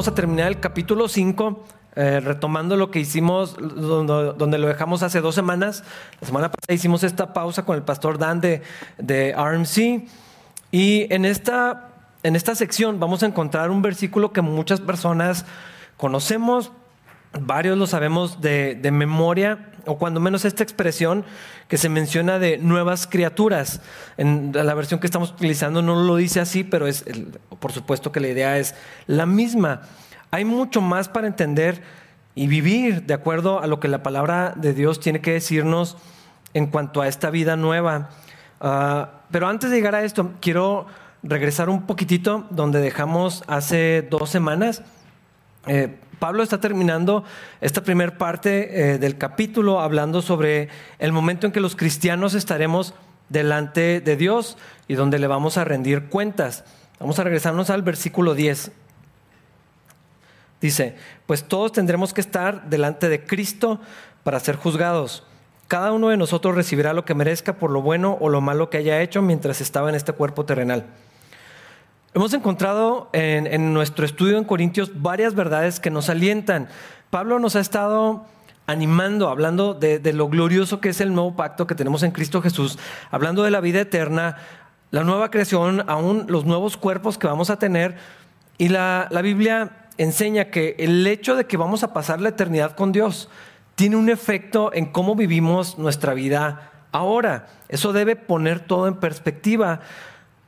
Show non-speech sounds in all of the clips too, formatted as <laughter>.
vamos a terminar el capítulo 5, eh, retomando lo que hicimos, donde, lo dejamos hace dos semanas. La semana pasada hicimos esta pausa con el pastor Dan de, de RMC. Y en esta, en esta sección vamos a encontrar un versículo que muchas personas conocemos, varios lo sabemos de, memoria, o cuando menos esta expresión que se menciona de nuevas criaturas. En la versión que estamos utilizando no lo dice así, pero es, por supuesto que la idea es la misma. Hay mucho más para entender y vivir de acuerdo a lo que la palabra de Dios tiene que decirnos en cuanto a esta vida nueva. Ah, pero antes de llegar a esto, quiero regresar un poquitito donde dejamos hace dos semanas. Eh, Pablo está terminando esta primera parte eh, del capítulo hablando sobre el momento en que los cristianos estaremos delante de Dios y donde le vamos a rendir cuentas. Vamos a regresarnos al versículo 10. Dice, pues todos tendremos que estar delante de Cristo para ser juzgados. Cada uno de nosotros recibirá lo que merezca por lo bueno o lo malo que haya hecho mientras estaba en este cuerpo terrenal. Hemos encontrado en, nuestro estudio en Corintios varias verdades que nos alientan. Pablo nos ha estado animando, hablando de, lo glorioso que es el nuevo pacto que tenemos en Cristo Jesús, hablando de la vida eterna, la nueva creación, aún los nuevos cuerpos que vamos a tener. Y la, Biblia enseña que el hecho de que vamos a pasar la eternidad con Dios tiene un efecto en cómo vivimos nuestra vida ahora. Eso debe poner todo en perspectiva.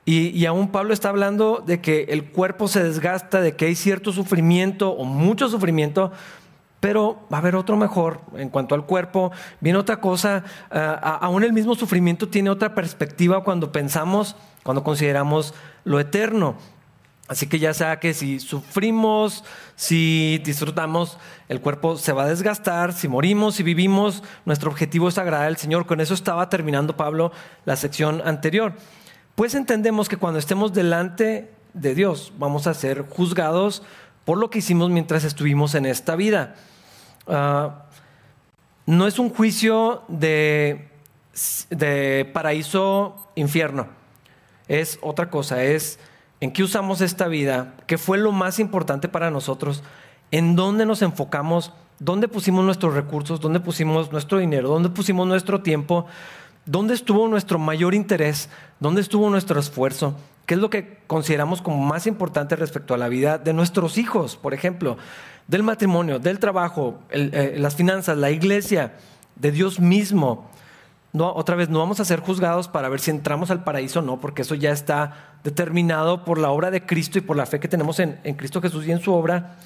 Y, aún Pablo está hablando de que el cuerpo se desgasta, de que hay cierto sufrimiento o mucho sufrimiento, pero va a haber otro mejor en cuanto al cuerpo. Viene otra cosa, ah, aún el mismo sufrimiento tiene otra perspectiva cuando pensamos, cuando consideramos lo eterno. Así que ya sea que si sufrimos, si disfrutamos, el cuerpo se va a desgastar, si morimos, si vivimos, nuestro objetivo es agradar al Señor. Con eso estaba terminando Pablo la sección anterior pues entendemos que cuando estemos delante de Dios vamos a ser juzgados por lo que hicimos mientras estuvimos en esta vida. Ah, no es un juicio de, de paraíso-infierno, es otra cosa, es en qué usamos esta vida, qué fue lo más importante para nosotros, en dónde nos enfocamos, dónde pusimos nuestros recursos, dónde pusimos nuestro dinero, dónde pusimos nuestro tiempo, ¿Dónde estuvo nuestro mayor interés? ¿Dónde estuvo nuestro esfuerzo? ¿Qué es lo que consideramos como más importante respecto a la vida de nuestros hijos, por ejemplo? Del matrimonio, del trabajo, eh, las finanzas, la iglesia, de Dios mismo. Otra vez, no vamos a ser juzgados para ver si entramos al paraíso o no, porque eso ya está determinado por la obra de Cristo y por la fe que tenemos en, Cristo Jesús y en su obra.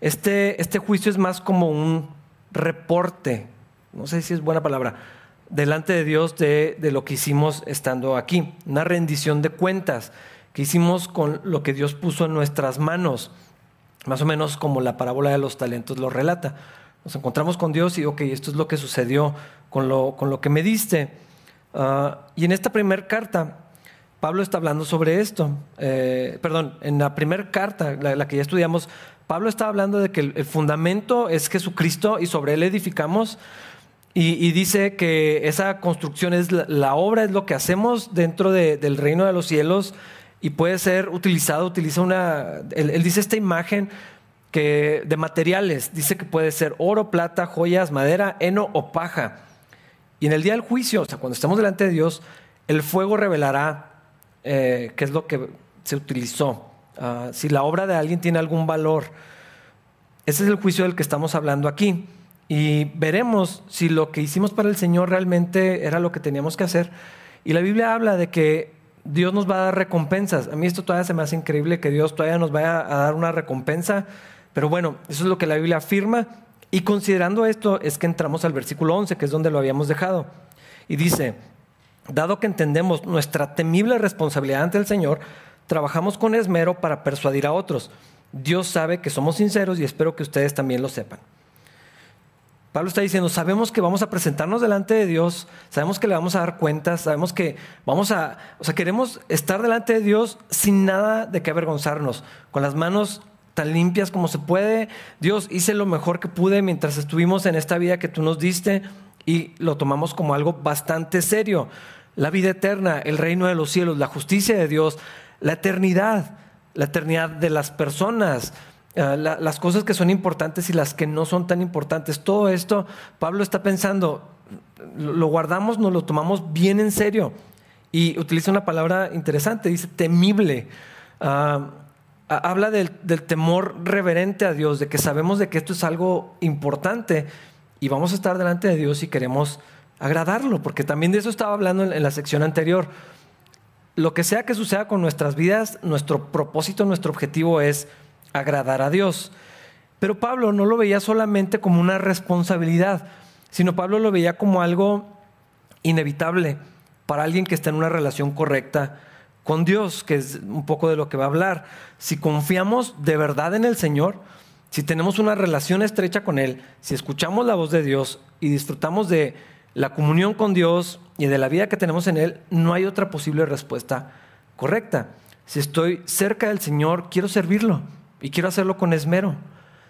Este, este juicio es más como un reporte, no sé si es buena palabra, delante de Dios de, lo que hicimos estando aquí. Una rendición de cuentas que hicimos con lo que Dios puso en nuestras manos. Más o menos como la parábola de los talentos lo relata. Nos encontramos con Dios y, ok, esto es lo que sucedió con lo, con lo que me diste. Ah, y en esta primera carta, Pablo está hablando sobre esto. Eh, perdón, en la primera carta, la, que ya estudiamos, Pablo está hablando de que el fundamento es Jesucristo y sobre él edificamos. Y, dice que esa construcción es la, obra, es lo que hacemos dentro del reino de los cielos y puede ser utilizado, utiliza una, él, dice esta imagen que de materiales, dice que puede ser oro, plata, joyas, madera, heno o paja. Y en el día del juicio, o sea, cuando estamos delante de Dios, el fuego revelará eh, qué es lo que se utilizó, ah, si la obra de alguien tiene algún valor. Ese es el juicio del que estamos hablando aquí y veremos si lo que hicimos para el Señor realmente era lo que teníamos que hacer. Y la Biblia habla de que Dios nos va a dar recompensas. A mí esto todavía se me hace increíble que Dios todavía nos vaya a dar una recompensa, pero bueno, eso es lo que la Biblia afirma. Y considerando esto es que entramos al versículo 11, que es donde lo habíamos dejado. Y dice, dado que entendemos nuestra temible responsabilidad ante el Señor, trabajamos con esmero para persuadir a otros. Dios sabe que somos sinceros y espero que ustedes también lo sepan. Pablo está diciendo, sabemos que vamos a presentarnos delante de Dios, sabemos que le vamos a dar cuentas, sabemos que vamos a, o sea, queremos estar delante de Dios sin nada de qué avergonzarnos, con las manos tan limpias como se puede. Dios, hice lo mejor que pude mientras estuvimos en esta vida que tú nos diste y lo tomamos como algo bastante serio. La vida eterna, el reino de los cielos, la justicia de Dios, la eternidad, la eternidad de las personas, ah, las cosas que son importantes y las que no son tan importantes. Todo esto, Pablo está pensando, lo guardamos, nos lo tomamos bien en serio. Y utiliza una palabra interesante, dice temible. Ah, habla del, temor reverente a Dios, de que sabemos de que esto es algo importante y vamos a estar delante de Dios y queremos agradarlo, porque también de eso estaba hablando en la sección anterior. Lo que sea que suceda con nuestras vidas, nuestro propósito, nuestro objetivo es agradar a Dios. Pero Pablo no lo veía solamente como una responsabilidad, sino Pablo lo veía como algo inevitable para alguien que está en una relación correcta con Dios, que es un poco de lo que va a hablar. Si confiamos de verdad en el Señor, si tenemos una relación estrecha con Él, si escuchamos la voz de Dios y disfrutamos de la comunión con Dios y de la vida que tenemos en Él, no hay otra posible respuesta correcta. Si estoy cerca del Señor, quiero servirlo y quiero hacerlo con esmero.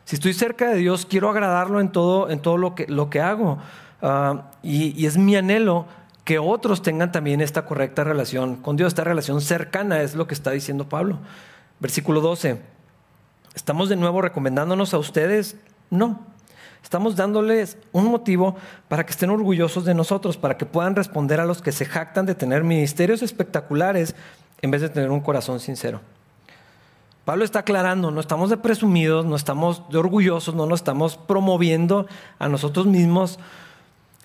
Si estoy cerca de Dios, quiero agradarlo en todo, en todo lo, que, lo que hago. Ah, y, y es mi anhelo que otros tengan también esta correcta relación con Dios, esta relación cercana, es lo que está diciendo Pablo. Versículo 12. ¿Estamos de nuevo recomendándonos a ustedes? No. Estamos dándoles un motivo para que estén orgullosos de nosotros, para que puedan responder a los que se jactan de tener ministerios espectaculares en vez de tener un corazón sincero. Pablo está aclarando, no estamos de presumidos, no estamos de orgullosos, no nos estamos promoviendo a nosotros mismos.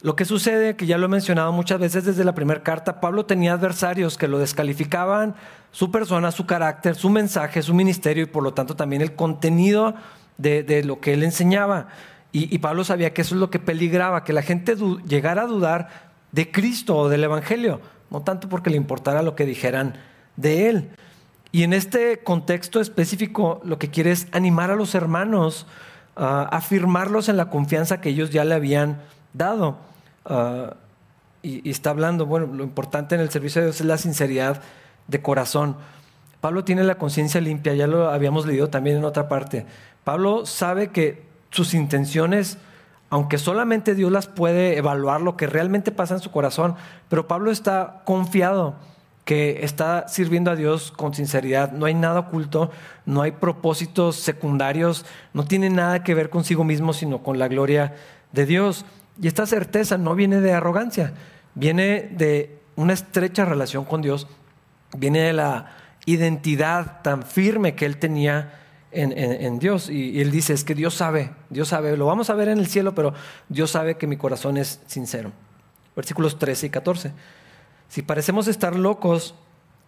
Lo que sucede, que ya lo he mencionado muchas veces desde la primera carta, Pablo tenía adversarios que lo descalificaban su persona, su carácter, su mensaje, su ministerio y por lo tanto también el contenido de, lo que él enseñaba. Y, Pablo sabía que eso es lo que peligraba, que la gente llegara a dudar de Cristo o del Evangelio, no tanto porque le importara lo que dijeran de él. Y en este contexto específico, lo que quiere es animar a los hermanos, a afirmarlos en la confianza que ellos ya le habían dado. Ah, y, está hablando, bueno, lo importante en el servicio de Dios es la sinceridad de corazón. Pablo tiene la conciencia limpia, ya lo habíamos leído también en otra parte. Pablo sabe que sus intenciones, aunque solamente Dios las puede evaluar lo que realmente pasa en su corazón, pero Pablo está confiado que está sirviendo a Dios con sinceridad. No hay nada oculto, no hay propósitos secundarios, no tiene nada que ver consigo mismo, sino con la gloria de Dios. Y esta certeza no viene de arrogancia, viene de una estrecha relación con Dios, viene de la identidad tan firme que él tenía en, Dios. Y, él dice, es que Dios sabe, Dios sabe, lo vamos a ver en el cielo, pero Dios sabe que mi corazón es sincero. Versículos 13 y 14. Si parecemos estar locos,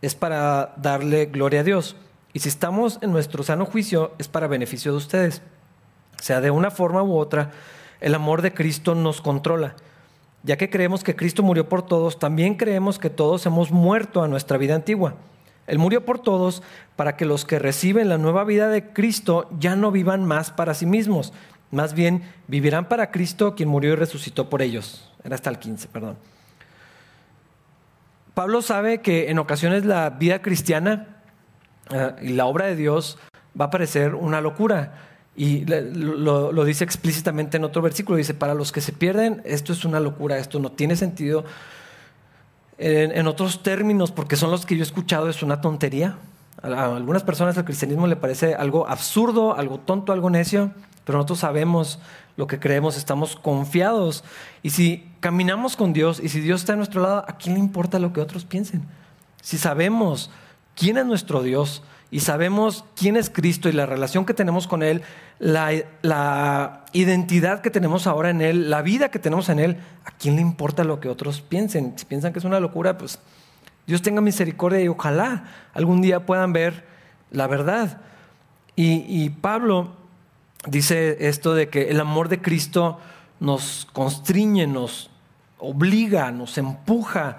es para darle gloria a Dios. Y si estamos en nuestro sano juicio, es para beneficio de ustedes. sea de una forma u otra, el amor de Cristo nos controla. Ya que creemos que Cristo murió por todos, también creemos que todos hemos muerto a nuestra vida antigua. Él murió por todos para que los que reciben la nueva vida de Cristo ya no vivan más para sí mismos, más bien vivirán para Cristo quien murió y resucitó por ellos. Era hasta el 15, perdón. Pablo sabe que en ocasiones la vida cristiana eh, y la obra de Dios va a parecer una locura. Y lo, dice explícitamente en otro versículo, dice, para los que se pierden, esto es una locura, esto no tiene sentido. En, otros términos, porque son los que yo he escuchado, es una tontería. A, algunas personas el cristianismo le parece algo absurdo, algo tonto, algo necio, pero nosotros sabemos lo que creemos, estamos confiados. Y si caminamos con Dios y si Dios está a nuestro lado, ¿a quién le importa lo que otros piensen? Si sabemos quién es nuestro Dios, y sabemos quién es Cristo y la relación que tenemos con Él, la, identidad que tenemos ahora en Él, la vida que tenemos en Él, ¿a quién le importa lo que otros piensen? Si piensan que es una locura, pues Dios tenga misericordia y ojalá algún día puedan ver la verdad. Y, Pablo dice esto de que el amor de Cristo nos constriñe, nos obliga, nos empuja,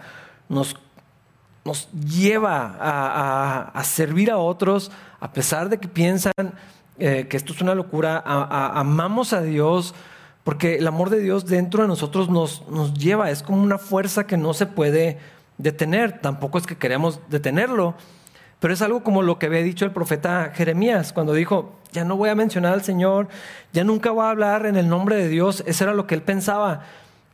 nos nos lleva a, servir a otros, a pesar de que piensan eh, que esto es una locura, amamos a Dios, porque el amor de Dios dentro de nosotros nos, nos lleva, es como una fuerza que no se puede detener, tampoco es que queremos detenerlo, pero es algo como lo que había dicho el profeta Jeremías cuando dijo, ya no voy a mencionar al Señor, ya nunca voy a hablar en el nombre de Dios, eso era lo que él pensaba.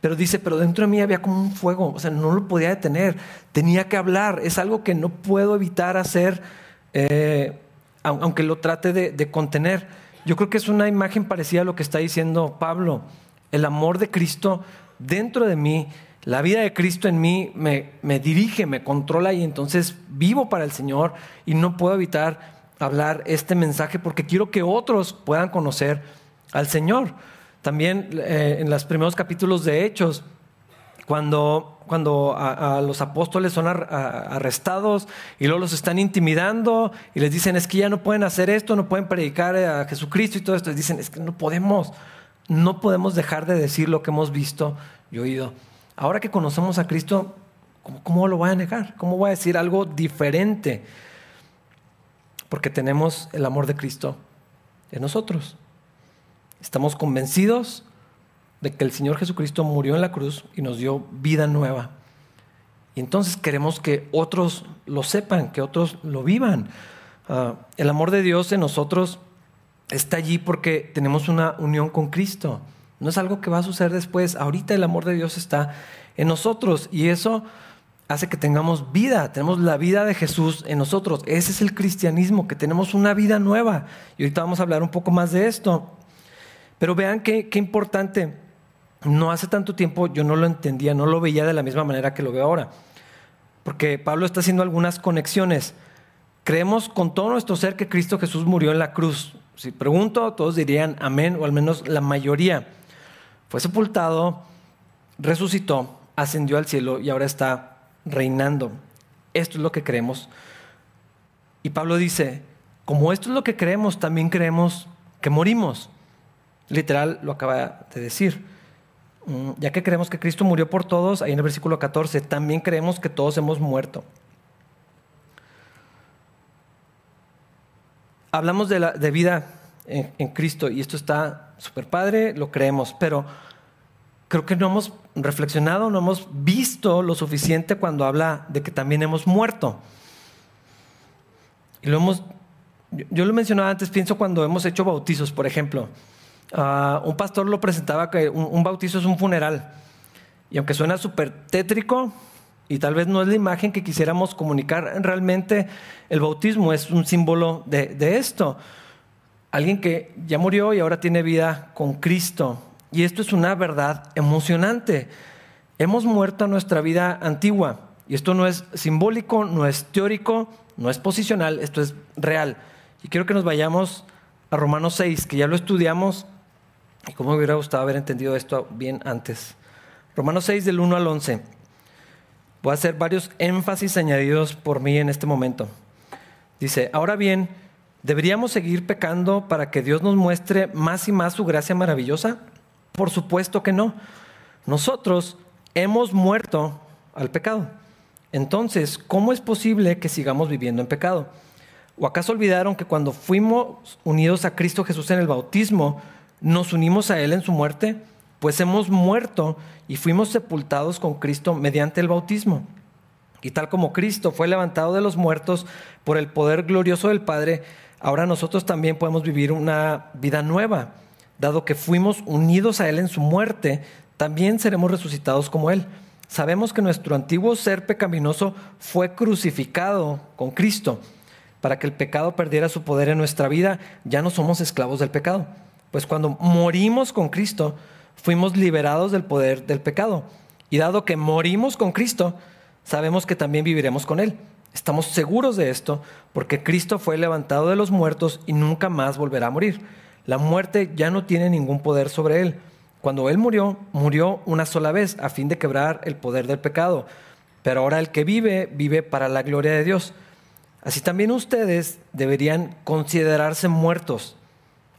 Pero dice, pero dentro de mí había como un fuego, o sea, no lo podía detener, tenía que hablar, es algo que no puedo evitar hacer, eh, aunque lo trate de, contener. yo creo que es una imagen parecida a lo que está diciendo Pablo. El amor de Cristo dentro de mí, la vida de Cristo en mí me, me dirige, me controla y entonces vivo para el Señor y no puedo evitar hablar este mensaje porque quiero que otros puedan conocer al Señor. También eh, en los primeros capítulos de Hechos, cuando, cuando a, los apóstoles son arrestados y luego los están intimidando y les dicen es que ya no pueden hacer esto, no pueden predicar a Jesucristo y todo esto, dicen es que no podemos, no podemos dejar de decir lo que hemos visto y oído. Ahora que conocemos a Cristo, ¿cómo, cómo lo voy a negar? ¿Cómo voy a decir algo diferente? Porque tenemos el amor de Cristo en nosotros. Estamos convencidos de que el Señor Jesucristo murió en la cruz y nos dio vida nueva. Y entonces queremos que otros lo sepan, que otros lo vivan. Ah, el amor de Dios en nosotros está allí porque tenemos una unión con Cristo. No es algo que va a suceder después. Ahorita el amor de Dios está en nosotros y eso hace que tengamos vida. Tenemos la vida de Jesús en nosotros. Ese es el cristianismo, que tenemos una vida nueva. Y ahorita vamos a hablar un poco más de esto. Pero vean qué, importante no hace tanto tiempo yo no lo entendía, no lo veía de la misma manera que lo veo ahora. Porque Pablo está haciendo algunas conexiones. Creemos con todo nuestro ser que Cristo Jesús murió en la cruz. Si pregunto, todos dirían amén, o al menos la mayoría. Fue sepultado, resucitó, ascendió al cielo y ahora está reinando. Esto es lo que creemos. Y Pablo dice, como esto es lo que creemos, también creemos que morimos. Literal lo acaba de decir. Mm, ya que creemos que Cristo murió por todos, ahí en el versículo 14, también creemos que todos hemos muerto. Hablamos de, la, vida en, en Cristo y esto está súper padre, lo creemos, pero creo que no hemos reflexionado, no hemos visto lo suficiente cuando habla de que también hemos muerto. Y lo hemos, yo lo mencionaba antes, pienso cuando hemos hecho bautizos, por ejemplo. Ah, un pastor lo presentaba que un, bautizo es un funeral. Y aunque suena súper tétrico, y tal vez no es la imagen que quisiéramos comunicar, realmente el bautismo es un símbolo de, de esto. Alguien que ya murió y ahora tiene vida con Cristo. Y esto es una verdad emocionante. Hemos muerto a nuestra vida antigua. Y esto no es simbólico, no es teórico, no es posicional, esto es real. Y quiero que nos vayamos a Romanos 6, que ya lo estudiamos y cómo me hubiera gustado haber entendido esto bien antes. Romanos 6 del 1 al 11. Voy a hacer varios énfasis añadidos por mí en este momento. Dice, ahora bien, ¿deberíamos seguir pecando para que Dios nos muestre más y más su gracia maravillosa? Por supuesto que no. Nosotros hemos muerto al pecado. Entonces, ¿cómo es posible que sigamos viviendo en pecado? ¿O acaso olvidaron que cuando fuimos unidos a Cristo Jesús en el bautismo, nos unimos a Él en su muerte, pues hemos muerto y fuimos sepultados con Cristo mediante el bautismo. Y tal como Cristo fue levantado de los muertos por el poder glorioso del Padre, ahora nosotros también podemos vivir una vida nueva. Dado que fuimos unidos a Él en su muerte, también seremos resucitados como Él. Sabemos que nuestro antiguo ser pecaminoso fue crucificado con Cristo. Para que el pecado perdiera su poder en nuestra vida, ya no somos esclavos del pecado. Pues cuando morimos con Cristo, fuimos liberados del poder del pecado. Y dado que morimos con Cristo, sabemos que también viviremos con Él. Estamos seguros de esto porque Cristo fue levantado de los muertos y nunca más volverá a morir. La muerte ya no tiene ningún poder sobre Él. Cuando Él murió, murió una sola vez a fin de quebrar el poder del pecado. Pero ahora el que vive, vive para la gloria de Dios. Así también ustedes deberían considerarse muertos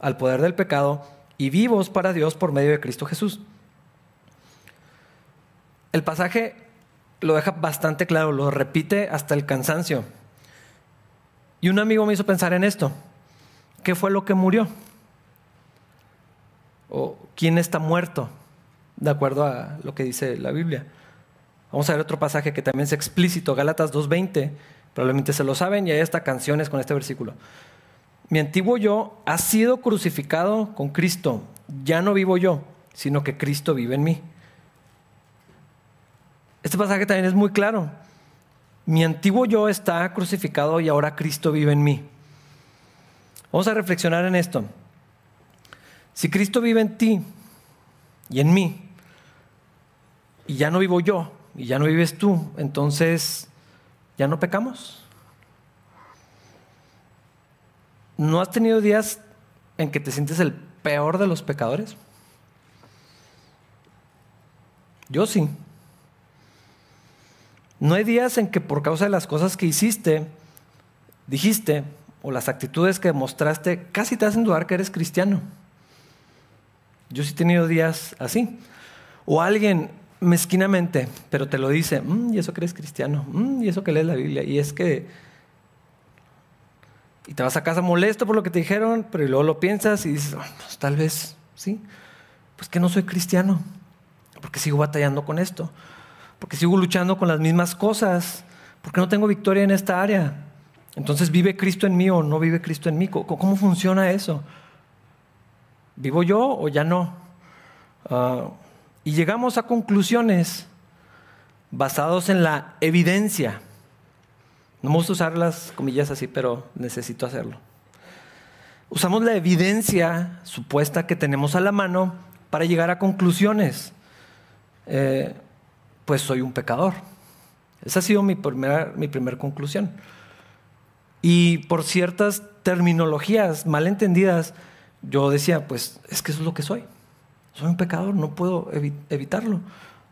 al poder del pecado y vivos para Dios por medio de Cristo Jesús. El pasaje lo deja bastante claro, lo repite hasta el cansancio. Y un amigo me hizo pensar en esto. ¿Qué fue lo que murió? ¿O quién está muerto? De acuerdo a lo que dice la Biblia. Vamos a ver otro pasaje que también es explícito, Gálatas 2.20. Probablemente se lo saben y hay hasta canciones con este versículo. Mi antiguo yo ha sido crucificado con Cristo. Ya no vivo yo, sino que Cristo vive en mí. Este pasaje también es muy claro. Mi antiguo yo está crucificado y ahora Cristo vive en mí. Vamos a reflexionar en esto. Si Cristo vive en ti y en mí, y ya no vivo yo, y ya no vives tú, entonces, ¿ya no pecamos? ¿No has tenido días en que te sientes el peor de los pecadores? Yo sí. No hay días en que por causa de las cosas que hiciste, dijiste, o las actitudes que mostraste, casi te hacen dudar que eres cristiano. Yo sí he tenido días así. O alguien mezquinamente, pero te lo dice, mm, y eso que eres cristiano, mm, y eso que lees la Biblia, y es que... Y te vas a casa molesto por lo que te dijeron, pero luego lo piensas y dices, pues, tal vez, sí, pues que no soy cristiano, porque sigo batallando con esto, porque sigo luchando con las mismas cosas, porque no tengo victoria en esta área. Entonces, ¿vive Cristo en mí o no vive Cristo en mí? ¿Cómo funciona eso? ¿Vivo yo o ya no? Ah, y llegamos a conclusiones basados en la evidencia. No me gusta usar las comillas así, pero necesito hacerlo. Usamos la evidencia supuesta que tenemos a la mano para llegar a conclusiones. Eh, pues soy un pecador. Esa ha sido mi primera, mi primera conclusión. Y por ciertas terminologías mal entendidas, yo decía, pues es que eso es lo que soy. Soy un pecador, no puedo evitarlo.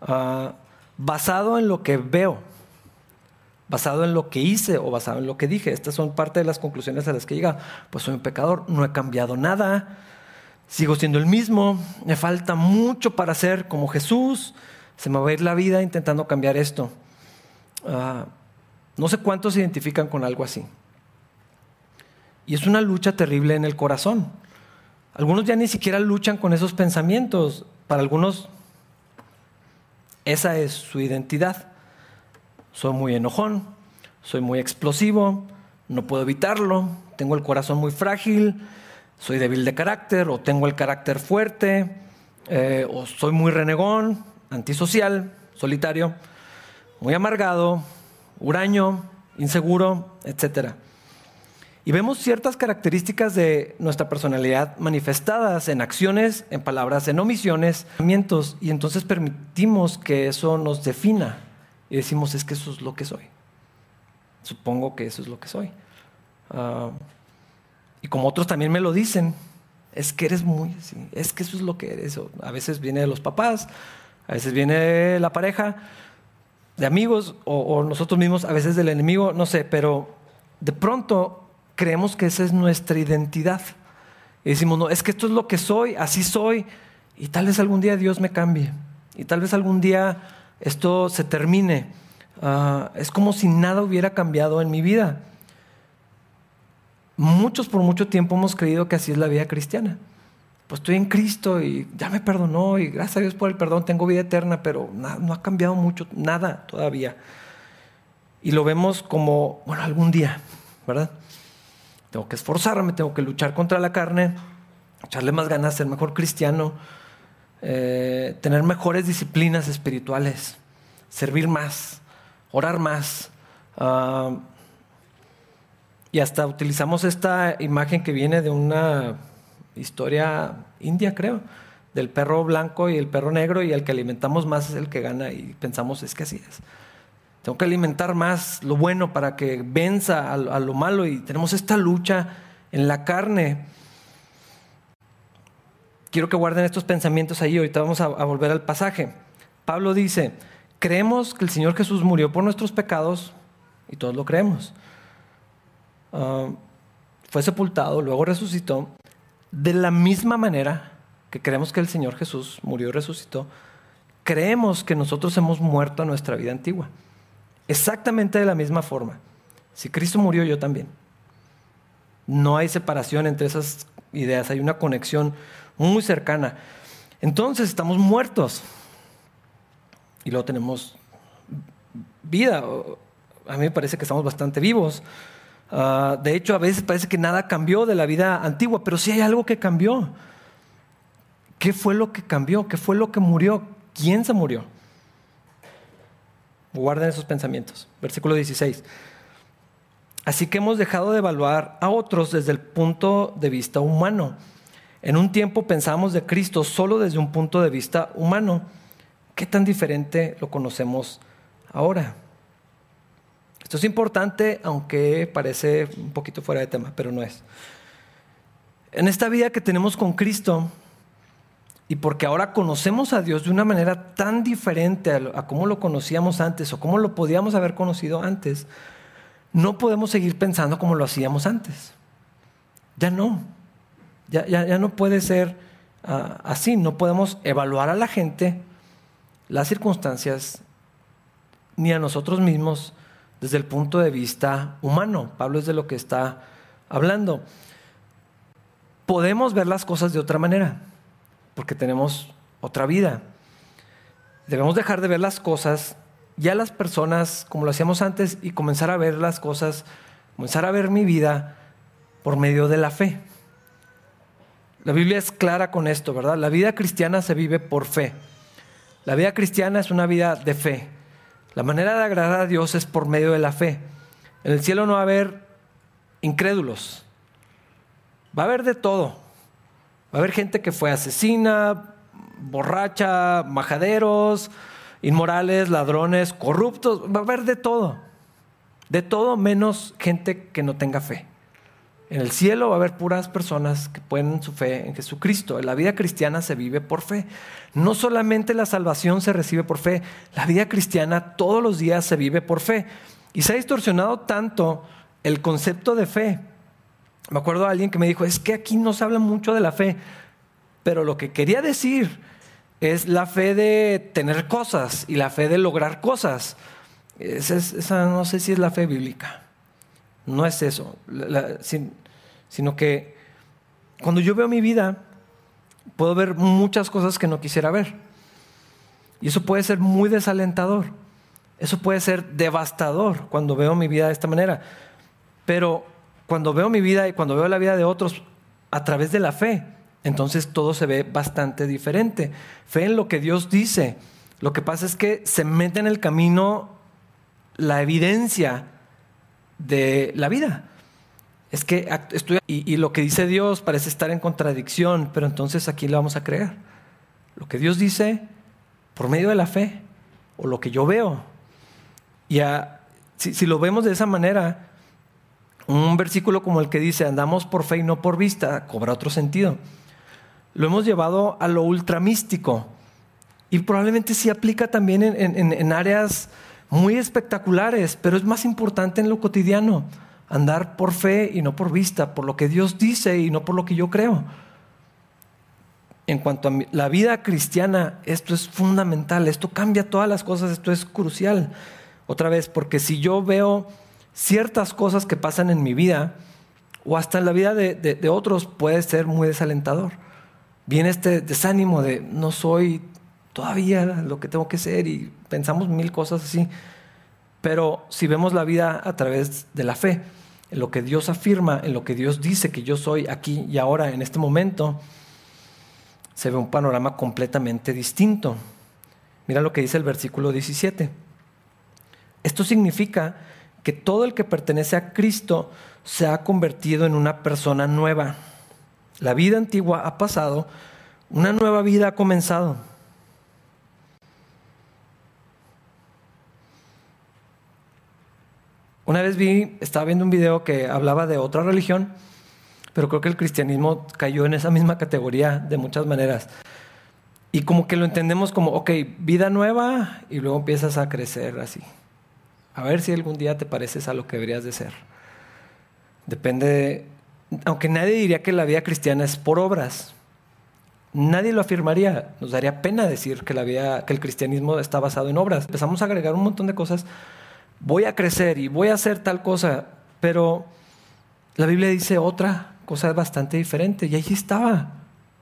Ah, basado en lo que veo, basado en lo que hice o basado en lo que dije. Estas son parte de las conclusiones a las que llega. Pues soy un pecador, no he cambiado nada, sigo siendo el mismo, me falta mucho para ser como Jesús, se me va a ir la vida intentando cambiar esto. Ah, no sé cuántos se identifican con algo así. Y es una lucha terrible en el corazón. Algunos ya ni siquiera luchan con esos pensamientos. Para algunos, esa es su identidad. Soy muy enojón, soy muy explosivo, no puedo evitarlo, tengo el corazón muy frágil, soy débil de carácter o tengo el carácter fuerte, eh, o soy muy renegón, antisocial, solitario, muy amargado, huraño, inseguro, etcétera. Y vemos ciertas características de nuestra personalidad manifestadas en acciones, en palabras, en omisiones, y entonces permitimos que eso nos defina y decimos es que eso es lo que soy. Supongo que eso es lo que soy. Ah, y como otros también me lo dicen, es que eres muy, es que eso es lo que eres. A veces viene de los papás, a veces viene de la pareja, de amigos o, o nosotros mismos, a veces del enemigo, no sé, pero de pronto creemos que esa es nuestra identidad. Y decimos, no, es que esto es lo que soy, así soy, y tal vez algún día Dios me cambie, y tal vez algún día esto se termine. Ah, es como si nada hubiera cambiado en mi vida. Muchos por mucho tiempo hemos creído que así es la vida cristiana. Pues estoy en Cristo y ya me perdonó y gracias a Dios por el perdón tengo vida eterna, pero no ha cambiado mucho, nada todavía. Y lo vemos como, bueno, algún día, ¿verdad? Tengo que esforzarme, tengo que luchar contra la carne, echarle más ganas, ser mejor cristiano, eh, tener mejores disciplinas espirituales, servir más, orar más. Ah, y hasta utilizamos esta imagen que viene de una historia india, creo, del perro blanco y el perro negro, y el que alimentamos más es el que gana, y pensamos, es que así es. Tengo que alimentar más lo bueno para que venza a, lo malo y tenemos esta lucha en la carne. Quiero que guarden estos pensamientos ahí, ahorita vamos a, volver al pasaje. Pablo dice, creemos que el Señor Jesús murió por nuestros pecados y todos lo creemos. Ah, fue sepultado, luego resucitó. De la misma manera que creemos que el Señor Jesús murió y resucitó, creemos que nosotros hemos muerto a nuestra vida antigua. Exactamente de la misma forma. Si Cristo murió, yo también. No hay separación entre esas ideas, hay una conexión muy cercana. Entonces estamos muertos y luego tenemos vida. A mí me parece que estamos bastante vivos. Ah, de hecho, a veces parece que nada cambió de la vida antigua, pero sí hay algo que cambió. ¿Qué fue lo que cambió? ¿Qué fue lo que murió? ¿Quién se murió? Guarden esos pensamientos. Versículo 16. Así que hemos dejado de evaluar a otros desde el punto de vista humano. En un tiempo pensamos de Cristo solo desde un punto de vista humano. ¿Qué tan diferente lo conocemos ahora? Esto es importante, aunque parece un poquito fuera de tema, pero no es. En esta vida que tenemos con Cristo, y porque ahora conocemos a Dios de una manera tan diferente a, cómo lo conocíamos antes o cómo lo podíamos haber conocido antes, no podemos seguir pensando como lo hacíamos antes. Ya no. Ya, ya, no puede ser ah, así. No podemos evaluar a la gente, las circunstancias, ni a nosotros mismos desde el punto de vista humano. Pablo es de lo que está hablando. Podemos ver las cosas de otra manera, porque tenemos otra vida. Debemos dejar de ver las cosas ya las personas como lo hacíamos antes y comenzar a ver las cosas, comenzar a ver mi vida por medio de la fe. La Biblia es clara con esto, ¿verdad? La vida cristiana se vive por fe. La vida cristiana es una vida de fe. La manera de agradar a Dios es por medio de la fe. En el cielo no va a haber incrédulos. Va a haber de todo. Va a haber gente que fue asesina, borracha, majaderos, inmorales, ladrones, corruptos. Va a haber de todo. De todo menos gente que no tenga fe. En el cielo va a haber puras personas que ponen su fe en Jesucristo. La vida cristiana se vive por fe. No solamente la salvación se recibe por fe, la vida cristiana todos los días se vive por fe. Y se ha distorsionado tanto el concepto de fe. Me acuerdo de alguien que me dijo, es que aquí no se habla mucho de la fe, pero lo que quería decir es la fe de tener cosas y la fe de lograr cosas. Esa, no sé si es la fe bíblica. No es eso, sino que cuando yo veo mi vida, puedo ver muchas cosas que no quisiera ver. Y eso puede ser muy desalentador. Eso puede ser devastador cuando veo mi vida de esta manera. Pero cuando veo mi vida y cuando veo la vida de otros a través de la fe, entonces todo se ve bastante diferente. Fe en lo que Dios dice. Lo que pasa es que se mete en el camino la evidencia de la vida. Es que estoy y, lo que dice Dios parece estar en contradicción, pero entonces aquí le vamos a creer. Lo que Dios dice por medio de la fe, o lo que yo veo. Y si, si lo vemos de esa manera, un versículo como el que dice, andamos por fe y no por vista, cobra otro sentido. Lo hemos llevado a lo ultramístico y probablemente sí aplica también en, en áreas muy espectaculares, pero es más importante en lo cotidiano, andar por fe y no por vista, por lo que Dios dice y no por lo que yo creo. En cuanto a la vida cristiana, esto es fundamental, esto cambia todas las cosas, esto es crucial. Otra vez, porque si yo veo ciertas cosas que pasan en mi vida, o hasta en la vida de, de otros, puede ser muy desalentador. Viene este desánimo de no soy todavía lo que tengo que ser y pensamos mil cosas así. Pero si vemos la vida a través de la fe, en lo que Dios afirma, en lo que Dios dice que yo soy aquí y ahora, en este momento, se ve un panorama completamente distinto. Mira lo que dice el versículo 17. Esto significa que todo el que pertenece a Cristo se ha convertido en una persona nueva. La vida antigua ha pasado, una nueva vida ha comenzado. Una vez vi, estaba viendo un video que hablaba de otra religión, pero creo que el cristianismo cayó en esa misma categoría de muchas maneras. Y como que lo entendemos como, ok, vida nueva y luego empiezas a crecer así. A ver si algún día te pareces a lo que deberías de ser. Depende, aunque nadie diría que la vida cristiana es por obras. Nadie lo afirmaría. Nos daría pena decir que la vida, que el cristianismo está basado en obras. Empezamos a agregar un montón de cosas voy a crecer y voy a hacer tal cosa, pero la Biblia dice otra cosa bastante diferente y ahí estaba,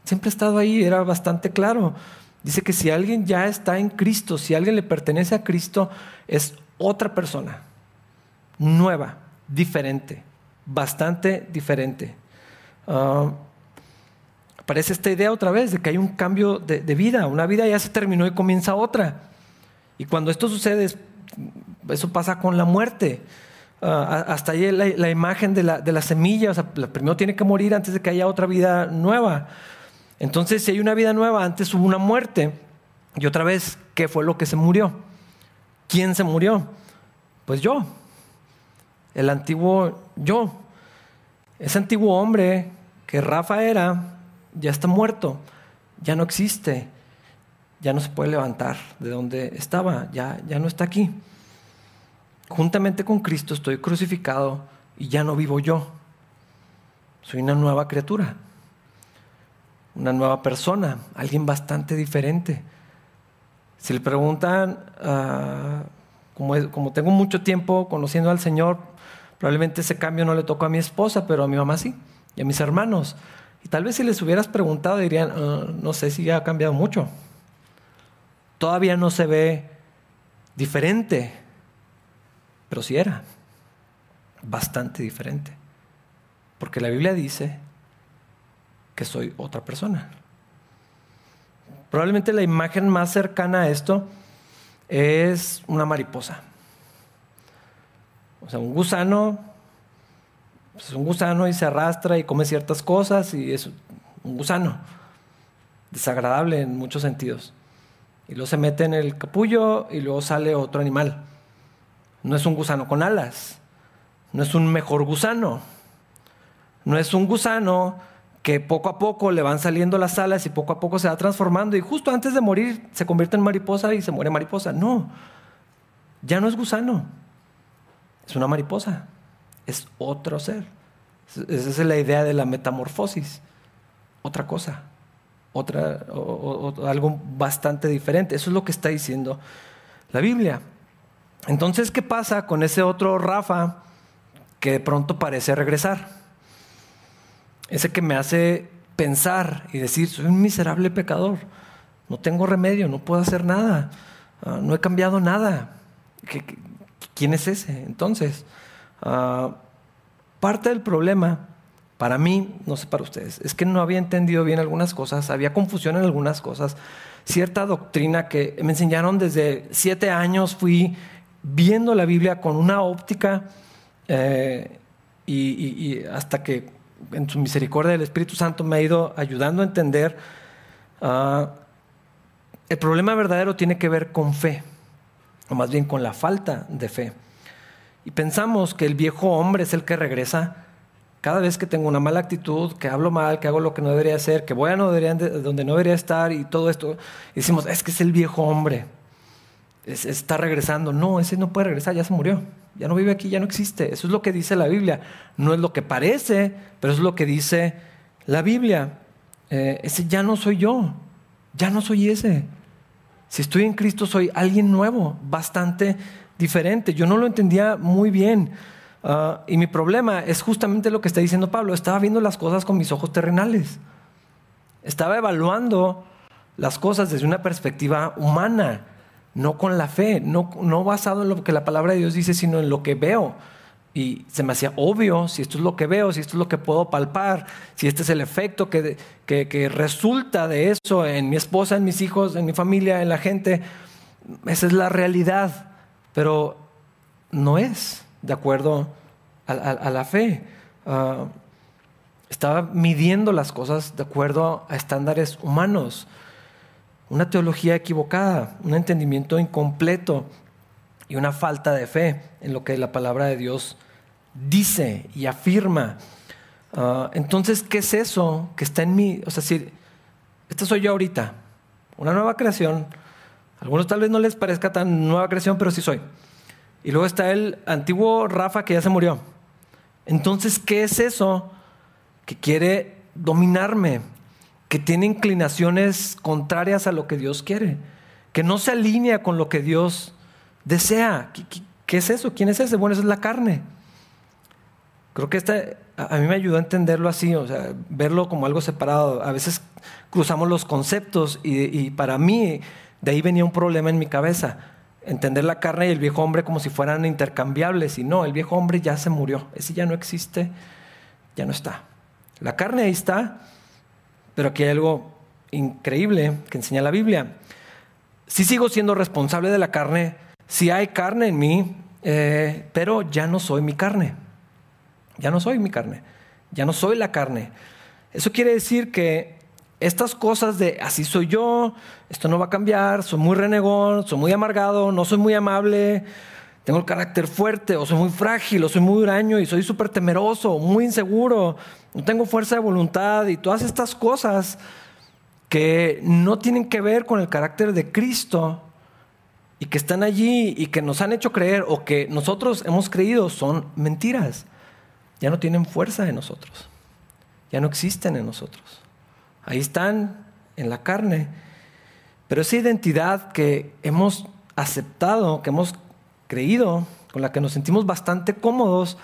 siempre ha estado ahí, era bastante claro. Dice que si alguien ya está en Cristo, si alguien le pertenece a Cristo, es otra persona, nueva, diferente, bastante diferente. Uh, aparece esta idea otra vez de que hay un cambio de, de vida, una vida ya se terminó y comienza otra. Y cuando esto sucede eso pasa con la muerte. ah, hasta ahí la, imagen de la, de la, semilla, o sea, primero tiene que morir antes de que haya otra vida nueva. Entonces, si hay una vida nueva, antes hubo una muerte. Y otra vez, ¿qué fue lo que se murió? ¿Quién se murió? Pues yo, el antiguo yo. Ese antiguo hombre que Rafa era, ya está muerto, ya no existe, ya no se puede levantar de donde estaba, ya, ya no está aquí. Juntamente con Cristo estoy crucificado y ya no vivo yo. Soy una nueva criatura, una nueva persona, alguien bastante diferente. Si le preguntan, ah, como, como tengo mucho tiempo conociendo al Señor, probablemente ese cambio no le tocó a mi esposa, pero a mi mamá sí, y a mis hermanos. Y tal vez si les hubieras preguntado dirían, ah, no sé si ha cambiado mucho. Todavía no se ve diferente, pero sí era bastante diferente. Porque la Biblia dice que soy otra persona. Probablemente la imagen más cercana a esto es una mariposa. O sea, un gusano pues, es un gusano y se arrastra y come ciertas cosas y es un gusano. Desagradable en muchos sentidos. Y luego se mete en el capullo y luego sale otro animal. No es un gusano con alas. No es un mejor gusano. No es un gusano que poco a poco le van saliendo las alas y poco a poco se va transformando y justo antes de morir se convierte en mariposa y se muere mariposa. No, ya no es gusano, es una mariposa, es otro ser. Esa es la idea de la metamorfosis, otra cosa, otra, algo bastante diferente. Eso es lo que está diciendo la Biblia. Entonces, ¿qué pasa con ese otro Rafa que de pronto parece regresar? ese que me hace pensar y decir, soy un miserable pecador, no tengo remedio, no puedo hacer nada, ah, no he cambiado nada. quién es ese? Entonces, ah, parte del problema, para mí, no sé para ustedes, es que no había entendido bien algunas cosas, había confusión en algunas cosas, cierta doctrina que me enseñaron desde siete años, fui viendo la Biblia con una óptica eh, y hasta que en su misericordia el Espíritu Santo me ha ido ayudando a entender, uh, el problema verdadero tiene que ver con fe, o más bien con la falta de fe. Y pensamos que el viejo hombre es el que regresa cada vez que tengo una mala actitud, que hablo mal, que hago lo que no debería hacer, que voy a no donde no debería estar y todo esto. Decimos, es que es el viejo hombre, está regresando. No, ese no puede regresar, ya se murió ya no vive aquí, ya no existe. Eso es lo que dice la Biblia. No es lo que parece, pero es lo que dice la Biblia. Eh, ese ya no soy yo, ya no soy ese. Si estoy en Cristo soy alguien nuevo, bastante diferente. Yo no lo entendía muy bien. Ah, y mi problema es justamente lo que está diciendo Pablo. Estaba viendo las cosas con mis ojos terrenales. Estaba evaluando las cosas desde una perspectiva humana no con la fe, no, no basado en lo que la palabra de Dios dice, sino en lo que veo. Y se me hacía obvio si esto es lo que veo, si esto es lo que puedo palpar, si este es el efecto que, que, resulta de eso en mi esposa, en mis hijos, en mi familia, en la gente. Esa es la realidad, pero no es de acuerdo a, la fe. Ah, estaba midiendo las cosas de acuerdo a estándares humanos una teología equivocada, un entendimiento incompleto y una falta de fe en lo que la palabra de Dios dice y afirma. Ah, entonces, ¿qué es eso que está en mí? O sea, si esta soy yo ahorita, una nueva creación. A algunos tal vez no les parezca tan nueva creación, pero sí soy. Y luego está el antiguo Rafa que ya se murió. Entonces, ¿qué es eso que quiere dominarme? Que tiene inclinaciones contrarias a lo que Dios quiere, que no se alinea con lo que Dios desea. ¿Qué, es eso? ¿Quién es ese? Bueno, esa es la carne. Creo que esta, a mí me ayudó a entenderlo así, o sea, verlo como algo separado. A veces cruzamos los conceptos y, y para mí de ahí venía un problema en mi cabeza. Entender la carne y el viejo hombre como si fueran intercambiables. Y no, el viejo hombre ya se murió. Ese ya no existe, ya no está. La carne ahí está, pero aquí hay algo increíble que enseña la Biblia. Si sigo siendo responsable de la carne, si hay carne en mí, eh, pero ya no soy mi carne. Ya no soy mi carne. Ya no soy la carne. Eso quiere decir que estas cosas de así soy yo, esto no va a cambiar, soy muy renegón, soy muy amargado, no soy muy amable, tengo el carácter fuerte, o soy muy frágil, o soy muy huraño y soy súper temeroso, muy inseguro, no tengo fuerza de voluntad y todas estas cosas que no tienen que ver con el carácter de Cristo y que están allí y que nos han hecho creer o que nosotros hemos creído son mentiras. Ya no tienen fuerza en nosotros, ya no existen en nosotros. Ahí están en la carne. Pero esa identidad que hemos aceptado, que hemos creído, con la que nos sentimos bastante cómodos,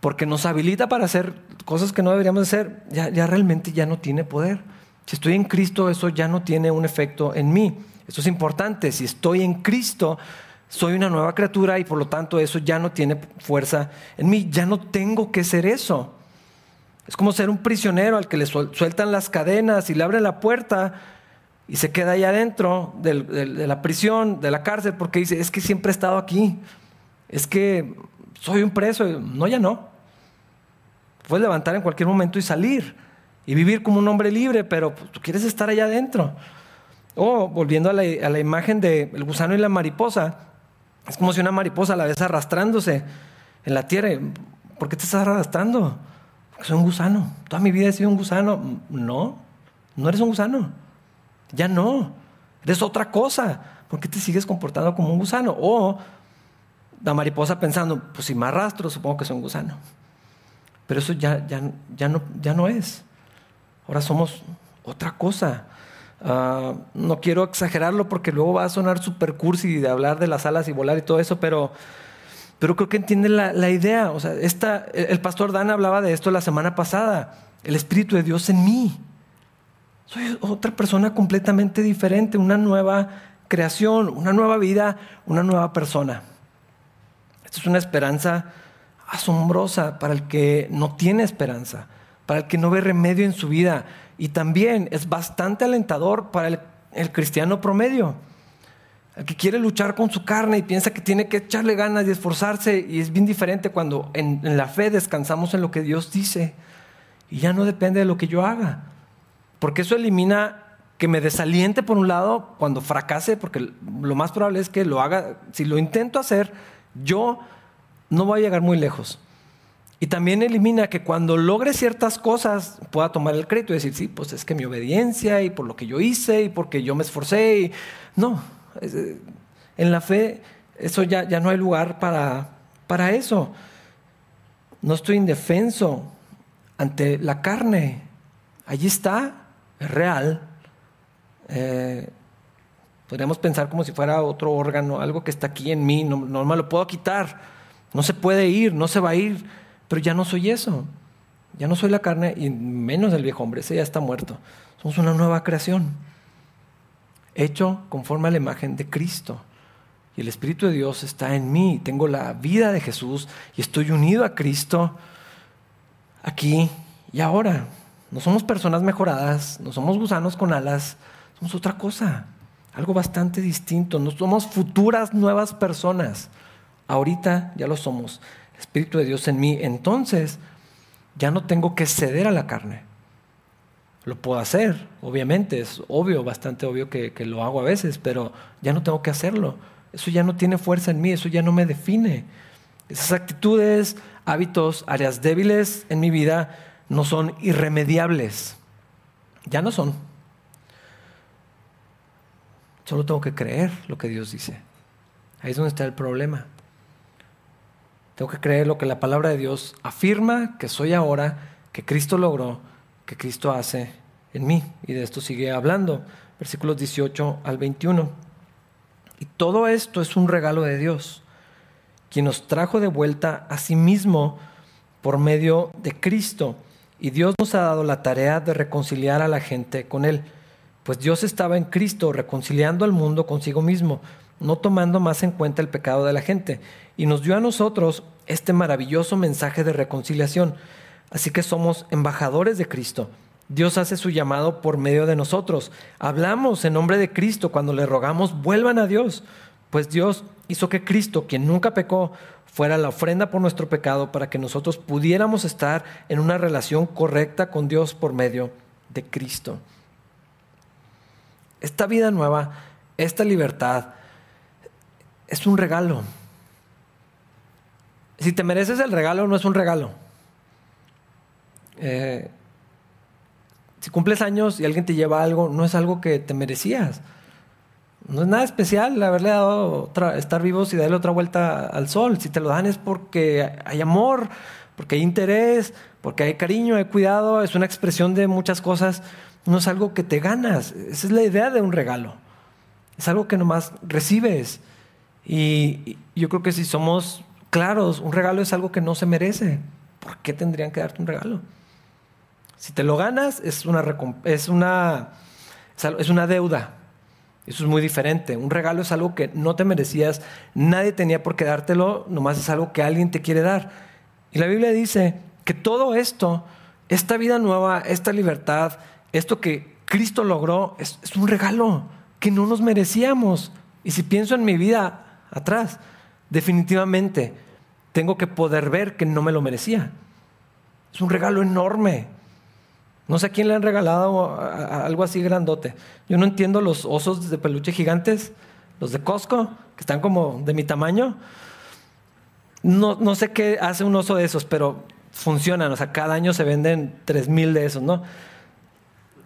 porque nos habilita para hacer cosas que no deberíamos hacer, ya, ya realmente ya no tiene poder. Si estoy en Cristo, eso ya no tiene un efecto en mí. Eso es importante. Si estoy en Cristo, soy una nueva criatura y por lo tanto eso ya no tiene fuerza en mí. Ya no tengo que ser eso. Es como ser un prisionero al que le sueltan las cadenas y le abren la puerta y se queda ahí adentro de la prisión, de la cárcel, porque dice, es que siempre he estado aquí, es que soy un preso, no, ya no. Puedes levantar en cualquier momento y salir y vivir como un hombre libre, pero pues, tú quieres estar allá adentro. O volviendo a la, imagen del gusano y la mariposa, es como si una mariposa la ves arrastrándose en la tierra. ¿Por qué te estás arrastrando? Porque soy un gusano. Toda mi vida he sido un gusano. No, no eres un gusano. Ya no. Eres otra cosa. ¿Por qué te sigues comportando como un gusano? O la mariposa pensando, pues si me arrastro, supongo que soy un gusano. Pero eso ya, ya, ya, no, ya no es. Ahora somos otra cosa. Ah, no quiero exagerarlo porque luego va a sonar super cursi de hablar de las alas y volar y todo eso, pero, pero creo que entiende la, la idea. O sea, esta, el pastor Dan hablaba de esto la semana pasada. El Espíritu de Dios en mí. Soy otra persona completamente diferente, una nueva creación, una nueva vida, una nueva persona. Esto es una esperanza asombrosa para el que no tiene esperanza, para el que no ve remedio en su vida. Y también es bastante alentador para el, cristiano promedio, el que quiere luchar con su carne y piensa que tiene que echarle ganas y esforzarse. Y es bien diferente cuando en la fe descansamos en lo que Dios dice y ya no depende de lo que yo haga. Porque eso elimina que me desaliente por un lado cuando fracase, porque lo más probable es que lo haga, si lo intento hacer, yo no voy a llegar muy lejos. Y también elimina que cuando logre ciertas cosas pueda tomar el crédito y decir, sí, pues es que mi obediencia y por lo que yo hice y porque yo me esforcé. Y... No, eh, en la fe eso ya, ya no hay lugar para, para eso. No estoy indefenso ante la carne. Allí está, es real. Eh, podríamos pensar como si fuera otro órgano, algo que está aquí en mí, no, no me lo puedo quitar, no se puede ir, no se va a ir, pero ya no soy eso. Ya no soy la carne y menos el viejo hombre, ese ya está muerto. Somos una nueva creación, hecho conforme a la imagen de Cristo. Y el Espíritu de Dios está en mí, tengo la vida de Jesús y estoy unido a Cristo aquí y ahora. No somos personas mejoradas, no somos gusanos con alas, somos otra cosa, algo bastante distinto. No somos futuras nuevas personas. Ahorita ya lo somos. Espíritu de Dios en mí. Entonces, ya no tengo que ceder a la carne. Lo puedo hacer, obviamente, es obvio, bastante obvio que, que lo hago a veces, pero ya no tengo que hacerlo. Eso ya no tiene fuerza en mí, eso ya no me define. Esas actitudes, hábitos, áreas débiles en mi vida no son irremediables. Ya no son. Solo tengo que creer lo que Dios dice. Ahí es donde está el problema. Tengo que creer lo que la palabra de Dios afirma que soy ahora, que Cristo logró, que Cristo hace en mí. Y de esto sigue hablando. Versículos 18 al 21. Y todo esto es un regalo de Dios, quien nos trajo de vuelta a sí mismo por medio de Cristo y Dios nos ha dado la tarea de reconciliar a la gente con Él, pues Dios estaba en Cristo reconciliando al mundo consigo mismo, no tomando más en cuenta el pecado de la gente, y nos dio a nosotros este maravilloso mensaje de reconciliación. Así que somos embajadores de Cristo. Dios hace su llamado por medio de nosotros. Hablamos en nombre de Cristo cuando le rogamos vuelvan a Dios, pues Dios hizo que Cristo, quien nunca pecó, fuera la ofrenda por nuestro pecado para que nosotros pudiéramos estar en una relación correcta con Dios por medio de Cristo. Esta vida nueva, esta libertad, es un regalo. Si te mereces el regalo, no es un regalo. Eh, si cumples años y alguien te lleva algo, no es algo que te merecías. No es nada especial haberle dado otra, estar vivos y darle otra vuelta al sol. Si te lo dan es porque hay amor, porque hay interés, porque hay cariño, hay cuidado, es una expresión de muchas cosas. No es algo que te ganas. Esa es la idea de un regalo. Es algo que nomás recibes. Y yo creo que si somos claros, un regalo es algo que no se merece. ¿Por qué tendrían que darte un regalo? Si te lo ganas, es una, es una, es una deuda. Eso es muy diferente. Un regalo es algo que no te merecías, nadie tenía por qué dártelo, nomás es algo que alguien te quiere dar. Y la Biblia dice que todo esto, esta vida nueva, esta libertad, esto que Cristo logró, es, un regalo que no nos merecíamos. Y si pienso en mi vida atrás, definitivamente tengo que poder ver que no me lo merecía. Es un regalo enorme. No sé a quién le han regalado algo así grandote. Yo no entiendo los osos de peluche gigantes, los de Costco, que están como de mi tamaño. No, no sé qué hace un oso de esos, pero funcionan. O sea, cada año se venden tres mil de esos, ¿no?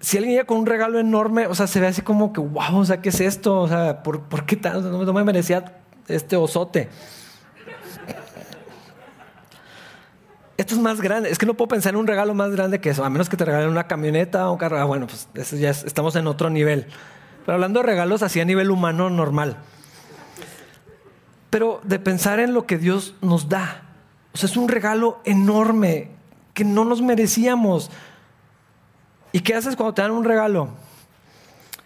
Si alguien llega con un regalo enorme, o sea, se ve así como que, wow, o sea, ¿qué es esto? O sea, ¿por, qué tanto? No me merecía este osote. esto es más grande. Es que no puedo pensar en un regalo más grande que eso, a menos que te regalen una camioneta o un carro. Ah, bueno, pues ya estamos en otro nivel. Pero hablando de regalos así a nivel humano normal. Pero de pensar en lo que Dios nos da. O sea, es un regalo enorme que no nos merecíamos. ¿Y qué haces cuando te dan un regalo?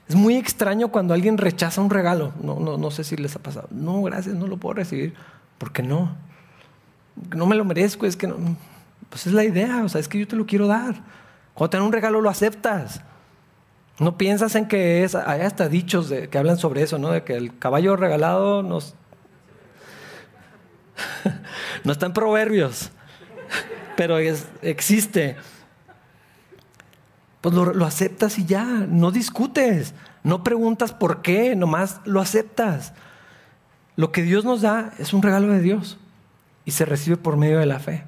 Es muy extraño cuando alguien rechaza un regalo. No, no, no sé si les ha pasado. No, gracias, no lo puedo recibir. ¿Por qué no? no me lo merezco, es que no. Pues es la idea, o sea, es que yo te lo quiero dar. Cuando te dan un regalo lo aceptas. No piensas en que es, hay hasta dichos que hablan sobre eso, ¿no? De que el caballo regalado nos... <laughs> no está en proverbios, <laughs> pero existe. Pues lo, aceptas y ya, no discutes, no preguntas por qué, nomás lo aceptas. Lo que Dios nos da es un regalo de Dios y se recibe por medio de la fe.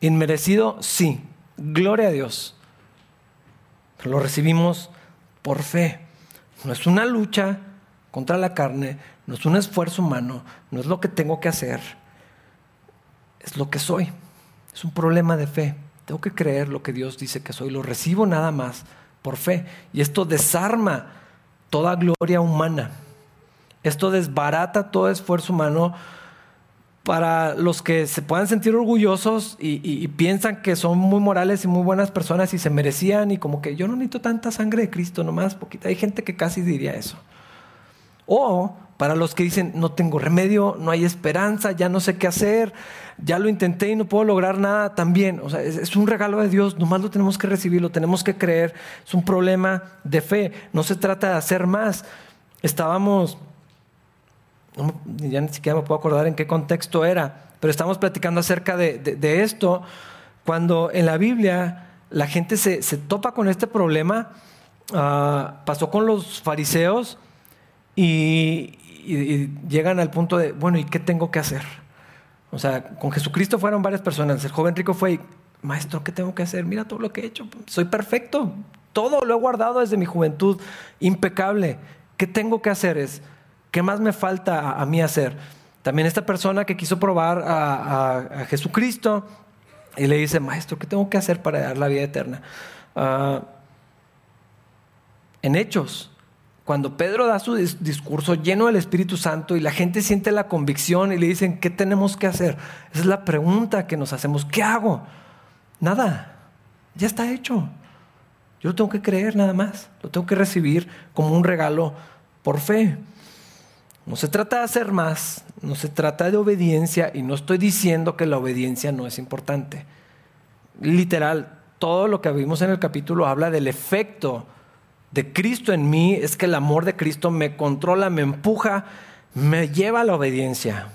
Inmerecido, sí. Gloria a Dios. Lo recibimos por fe. No es una lucha contra la carne, no es un esfuerzo humano, no es lo que tengo que hacer, es lo que soy. Es un problema de fe. Tengo que creer lo que Dios dice que soy. Lo recibo nada más por fe. Y esto desarma toda gloria humana. Esto desbarata todo esfuerzo humano para los que se puedan sentir orgullosos y, piensan que son muy morales y muy buenas personas y se merecían y como que yo no necesito tanta sangre de Cristo, nomás poquita. Hay gente que casi diría eso. O para los que dicen, no tengo remedio, no hay esperanza, ya no sé qué hacer, ya lo intenté y no puedo lograr nada, también. O sea, es, un regalo de Dios, nomás lo tenemos que recibir, lo tenemos que creer. Es un problema de fe, no se trata de hacer más. Estábamos ya ni siquiera me puedo acordar en qué contexto era, pero estamos platicando acerca de, esto, cuando en la Biblia la gente se, topa con este problema, ah, pasó con los fariseos y, llegan al punto de, bueno, ¿y qué tengo que hacer? O sea, con Jesucristo fueron varias personas, el joven rico fue, maestro, ¿qué tengo que hacer? Mira todo lo que he hecho, soy perfecto, todo lo he guardado desde mi juventud, impecable, ¿qué tengo que hacer? Es, ¿Qué más me falta a, mí hacer? También esta persona que quiso probar a, Jesucristo y le dice, maestro, ¿qué tengo que hacer para dar la vida eterna? Ah, en Hechos, cuando Pedro da su discurso lleno del Espíritu Santo y la gente siente la convicción y le dicen, ¿qué tenemos que hacer? Esa es la pregunta que nos hacemos, ¿qué hago? Nada, ya está hecho. Yo lo tengo que creer nada más, lo tengo que recibir como un regalo por fe. No se trata de hacer más, no se trata de obediencia y no estoy diciendo que la obediencia no es importante. Literal, todo lo que vimos en el capítulo habla del efecto de Cristo en mí, es que el amor de Cristo me controla, me empuja, me lleva a la obediencia.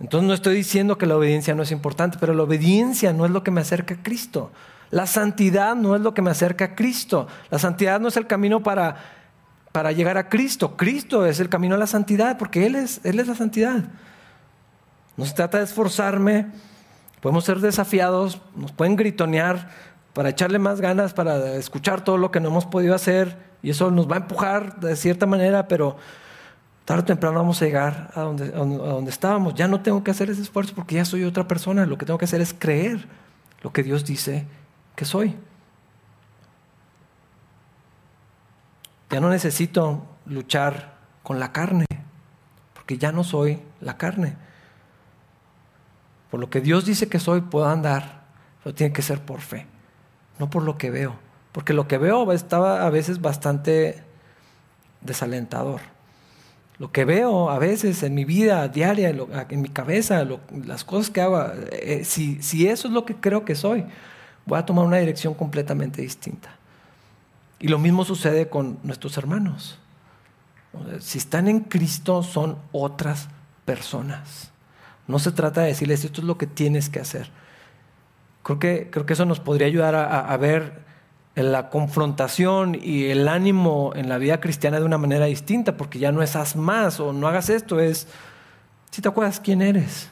Entonces no estoy diciendo que la obediencia no es importante, pero la obediencia no es lo que me acerca a Cristo. La santidad no es lo que me acerca a Cristo. La santidad no es el camino para, para llegar a Cristo. Cristo es el camino a la santidad, porque Él es, Él es la santidad. No se trata de esforzarme, podemos ser desafiados, nos pueden gritonear para echarle más ganas, para escuchar todo lo que no hemos podido hacer, y eso nos va a empujar de cierta manera, pero tarde o temprano vamos a llegar a donde, a donde estábamos. Ya no tengo que hacer ese esfuerzo porque ya soy otra persona, lo que tengo que hacer es creer lo que Dios dice que soy. Ya no necesito luchar con la carne, porque ya no soy la carne. Por lo que Dios dice que soy, puedo andar, pero tiene que ser por fe, no por lo que veo. Porque lo que veo estaba a veces bastante desalentador. Lo que veo a veces en mi vida diaria, en mi cabeza, las cosas que hago, eh, si, si eso es lo que creo que soy, voy a tomar una dirección completamente distinta. Y lo mismo sucede con nuestros hermanos. Si están en Cristo son otras personas. No se trata de decirles esto es lo que tienes que hacer. Creo que, creo que eso nos podría ayudar a, a ver la confrontación y el ánimo en la vida cristiana de una manera distinta, porque ya no es haz más o no hagas esto, es si te acuerdas quién eres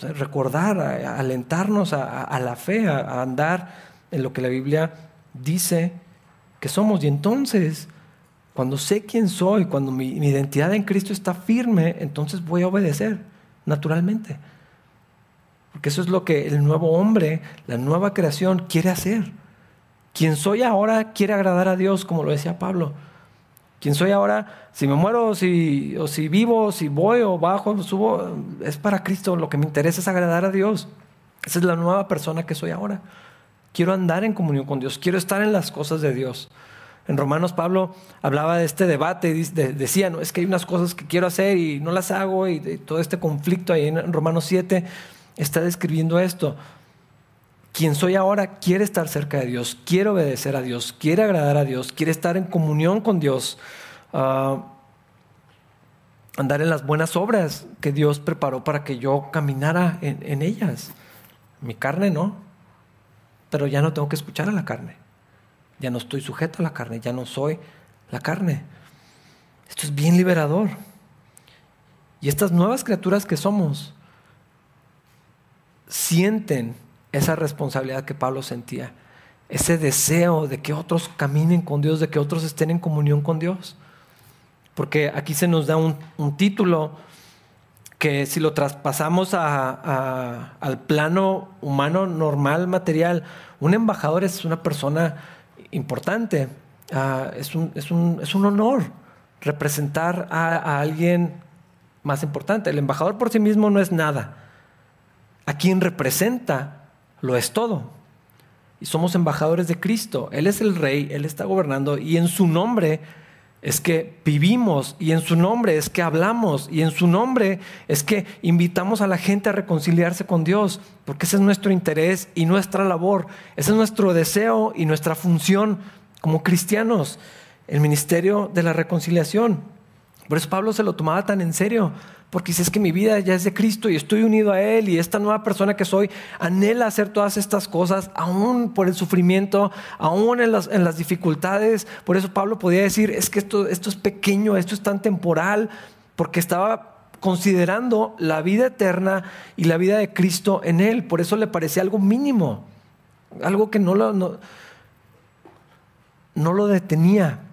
recordar, alentarnos a, la fe, a, andar en lo que la Biblia dice que somos. Y entonces, cuando sé quién soy, cuando mi, identidad en Cristo está firme, entonces voy a obedecer naturalmente. Porque eso es lo que el nuevo hombre, la nueva creación quiere hacer. Quien soy ahora quiere agradar a Dios, como lo decía Pablo. Quien soy ahora, si me muero o si, si vivo, si voy o bajo, subo, es para Cristo. Lo que me interesa es agradar a Dios. Esa es la nueva persona que soy ahora. Quiero andar en comunión con Dios, quiero estar en las cosas de Dios. En Romanos Pablo hablaba de este debate y decía, no, es que hay unas cosas que quiero hacer y no las hago y todo este conflicto ahí en Romanos 7 está describiendo esto. Quien soy ahora quiere estar cerca de Dios, quiere obedecer a Dios, quiere agradar a Dios, quiere estar en comunión con Dios, ah, andar en las buenas obras que Dios preparó para que yo caminara en, en ellas. Mi carne no, pero ya no tengo que escuchar a la carne. Ya no estoy sujeto a la carne, ya no soy la carne. Esto es bien liberador. Y estas nuevas criaturas que somos sienten esa responsabilidad que Pablo sentía, ese deseo de que otros caminen con Dios, de que otros estén en comunión con Dios. Porque aquí se nos da un, título que si lo traspasamos al plano humano normal, material, un embajador es una persona importante, ah, es, un, es, un, honor representar a, a alguien más importante. El embajador por sí mismo no es nada. A quien representa lo es todo. Y somos embajadores de Cristo. Él es el rey, Él está gobernando y en su nombre es que vivimos y en su nombre es que hablamos y en su nombre es que invitamos a la gente a reconciliarse con Dios, porque ese es nuestro interés y nuestra labor, ese es nuestro deseo y nuestra función como cristianos, el ministerio de la reconciliación. Por eso Pablo se lo tomaba tan en serio, porque si es que mi vida ya es de Cristo y estoy unido a Él y esta nueva persona que soy anhela hacer todas estas cosas, aún por el sufrimiento, aún en las, en las dificultades. Por eso Pablo podía decir, es que esto, esto es pequeño, esto es tan temporal, porque estaba considerando la vida eterna y la vida de Cristo en Él. Por eso le parecía algo mínimo, algo que no lo, no, no lo detenía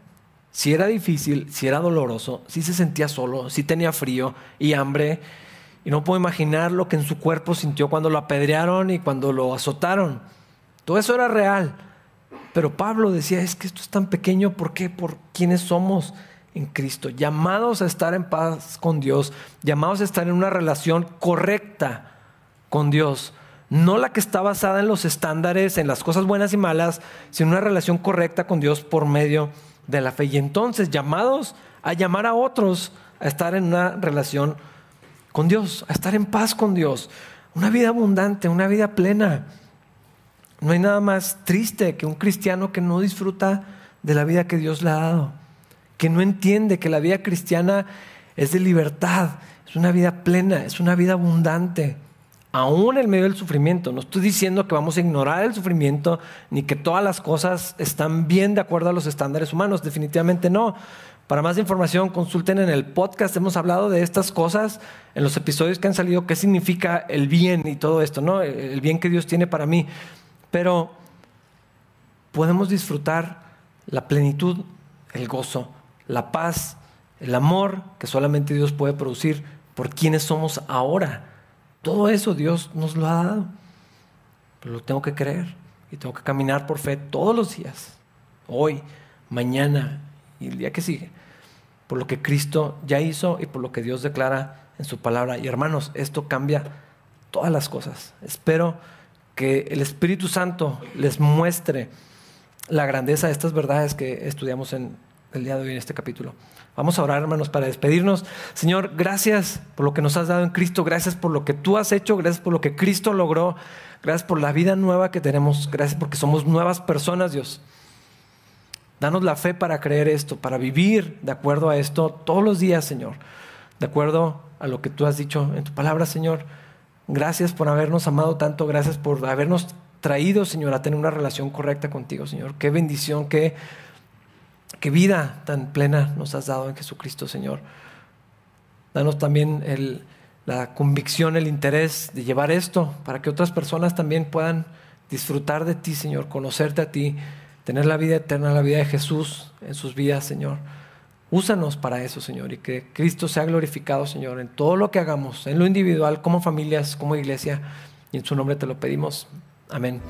si era difícil, si era doloroso, si se sentía solo, si tenía frío y hambre. Y no puedo imaginar lo que en su cuerpo sintió cuando lo apedrearon y cuando lo azotaron. Todo eso era real. Pero Pablo decía, es que esto es tan pequeño, ¿por qué? Por quienes somos en Cristo, llamados a estar en paz con Dios, llamados a estar en una relación correcta con Dios. No la que está basada en los estándares, en las cosas buenas y malas, sino una relación correcta con Dios por medio de de la fe. Y entonces llamados a llamar a otros a estar en una relación con Dios, a estar en paz con Dios. Una vida abundante, una vida plena. No hay nada más triste que un cristiano que no disfruta de la vida que Dios le ha dado, que no entiende que la vida cristiana es de libertad, es una vida plena, es una vida abundante, aún en medio del sufrimiento. No estoy diciendo que vamos a ignorar el sufrimiento ni que todas las cosas están bien de acuerdo a los estándares humanos, definitivamente no. Para más información, consulten en el podcast. Hemos hablado de estas cosas en los episodios que han salido, qué significa el bien y todo esto, ¿no? El bien que Dios tiene para mí. Pero podemos disfrutar la plenitud, el gozo, la paz, el amor que solamente Dios puede producir por quienes somos ahora. Todo eso Dios nos lo ha dado. Pero lo tengo que creer y tengo que caminar por fe todos los días, hoy, mañana y el día que sigue por lo que Cristo ya hizo y por lo que Dios declara en su palabra. Y hermanos, esto cambia todas las cosas. Espero que el Espíritu Santo les muestre la grandeza de estas verdades que estudiamos en el día de hoy en este capítulo. Vamos a orar, hermanos, para despedirnos. Señor, gracias por lo que nos has dado en Cristo, gracias por lo que tú has hecho, gracias por lo que Cristo logró, gracias por la vida nueva que tenemos, gracias porque somos nuevas personas, Dios. Danos la fe para creer esto, para vivir de acuerdo a esto todos los días, Señor. De acuerdo a lo que tú has dicho en tu palabra, Señor. Gracias por habernos amado tanto, gracias por habernos traído, Señor, a tener una relación correcta contigo, Señor. Qué bendición, qué, qué vida tan plena nos has dado en Jesucristo, Señor. Danos también el, la convicción, el interés de llevar esto para que otras personas también puedan disfrutar de ti, Señor, conocerte a ti tener la vida eterna, la vida de Jesús en sus vidas, Señor. Úsanos para eso, Señor, y que Cristo sea glorificado, Señor, en todo lo que hagamos, en lo individual, como familias, como iglesia, y en su nombre te lo pedimos. Amén.